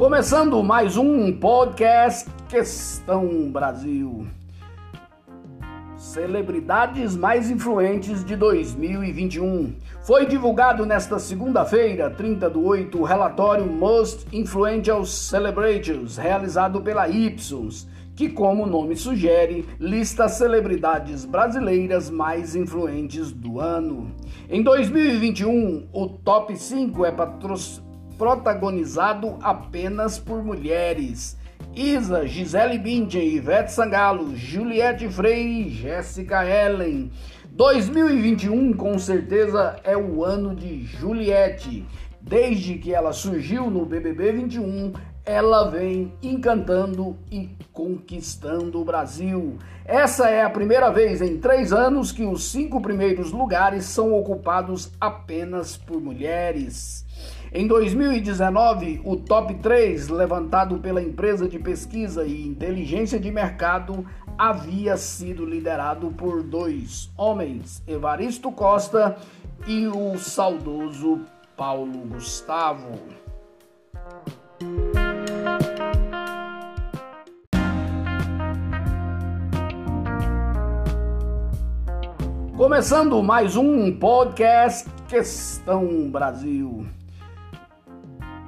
Começando mais um podcast Questão Brasil. Celebridades mais influentes de 2021. Foi divulgado nesta segunda-feira, 30 do 8, o relatório Most Influential Celebrities, realizado pela Ipsos, que, como o nome sugere, lista celebridades brasileiras mais influentes do ano. Em 2021, o top 5 é patrocinado protagonizado apenas por mulheres. Isa, Gisele Bündchen, Ivete Sangalo, Juliette Freire e Jéssica Ellen. 2021 com certeza é o ano de Juliette. Desde que ela surgiu no BBB 21, ela vem encantando e conquistando o Brasil. Essa é a primeira vez em três anos que os cinco primeiros lugares são ocupados apenas por mulheres. Em 2019, o top 3, levantado pela empresa de pesquisa e inteligência de mercado, havia sido liderado por dois homens, Evaristo Costa e o saudoso Paulo Gustavo. Começando mais um podcast Questão Brasil.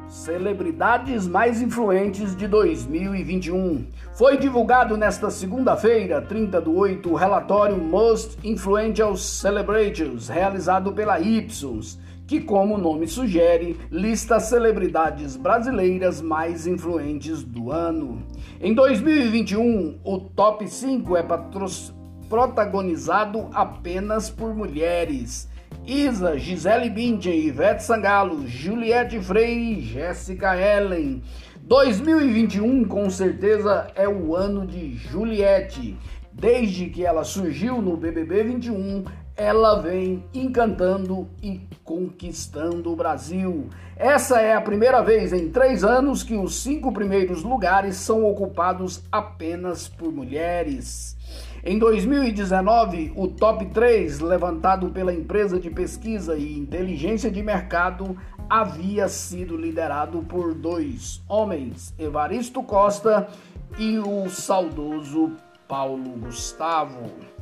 Celebridades mais influentes de 2021. Foi divulgado nesta segunda-feira, 30 do 8, o relatório Most Influential Celebrities, realizado pela Ipsos, que, como o nome sugere, lista celebridades brasileiras mais influentes do ano. Em 2021, o top 5 é protagonizado apenas por mulheres. Isa, Gisele Bündchen, Ivete Sangalo, Juliette Freire e Jéssica Ellen. 2021 com certeza é o ano de Juliette. Desde que ela surgiu no BBB 21, ela vem encantando e conquistando o Brasil. Essa é a primeira vez em três anos que os cinco primeiros lugares são ocupados apenas por mulheres. Em 2019, o top 3, levantado pela empresa de pesquisa e inteligência de mercado, havia sido liderado por dois homens, Evaristo Costa e o saudoso Paulo Gustavo.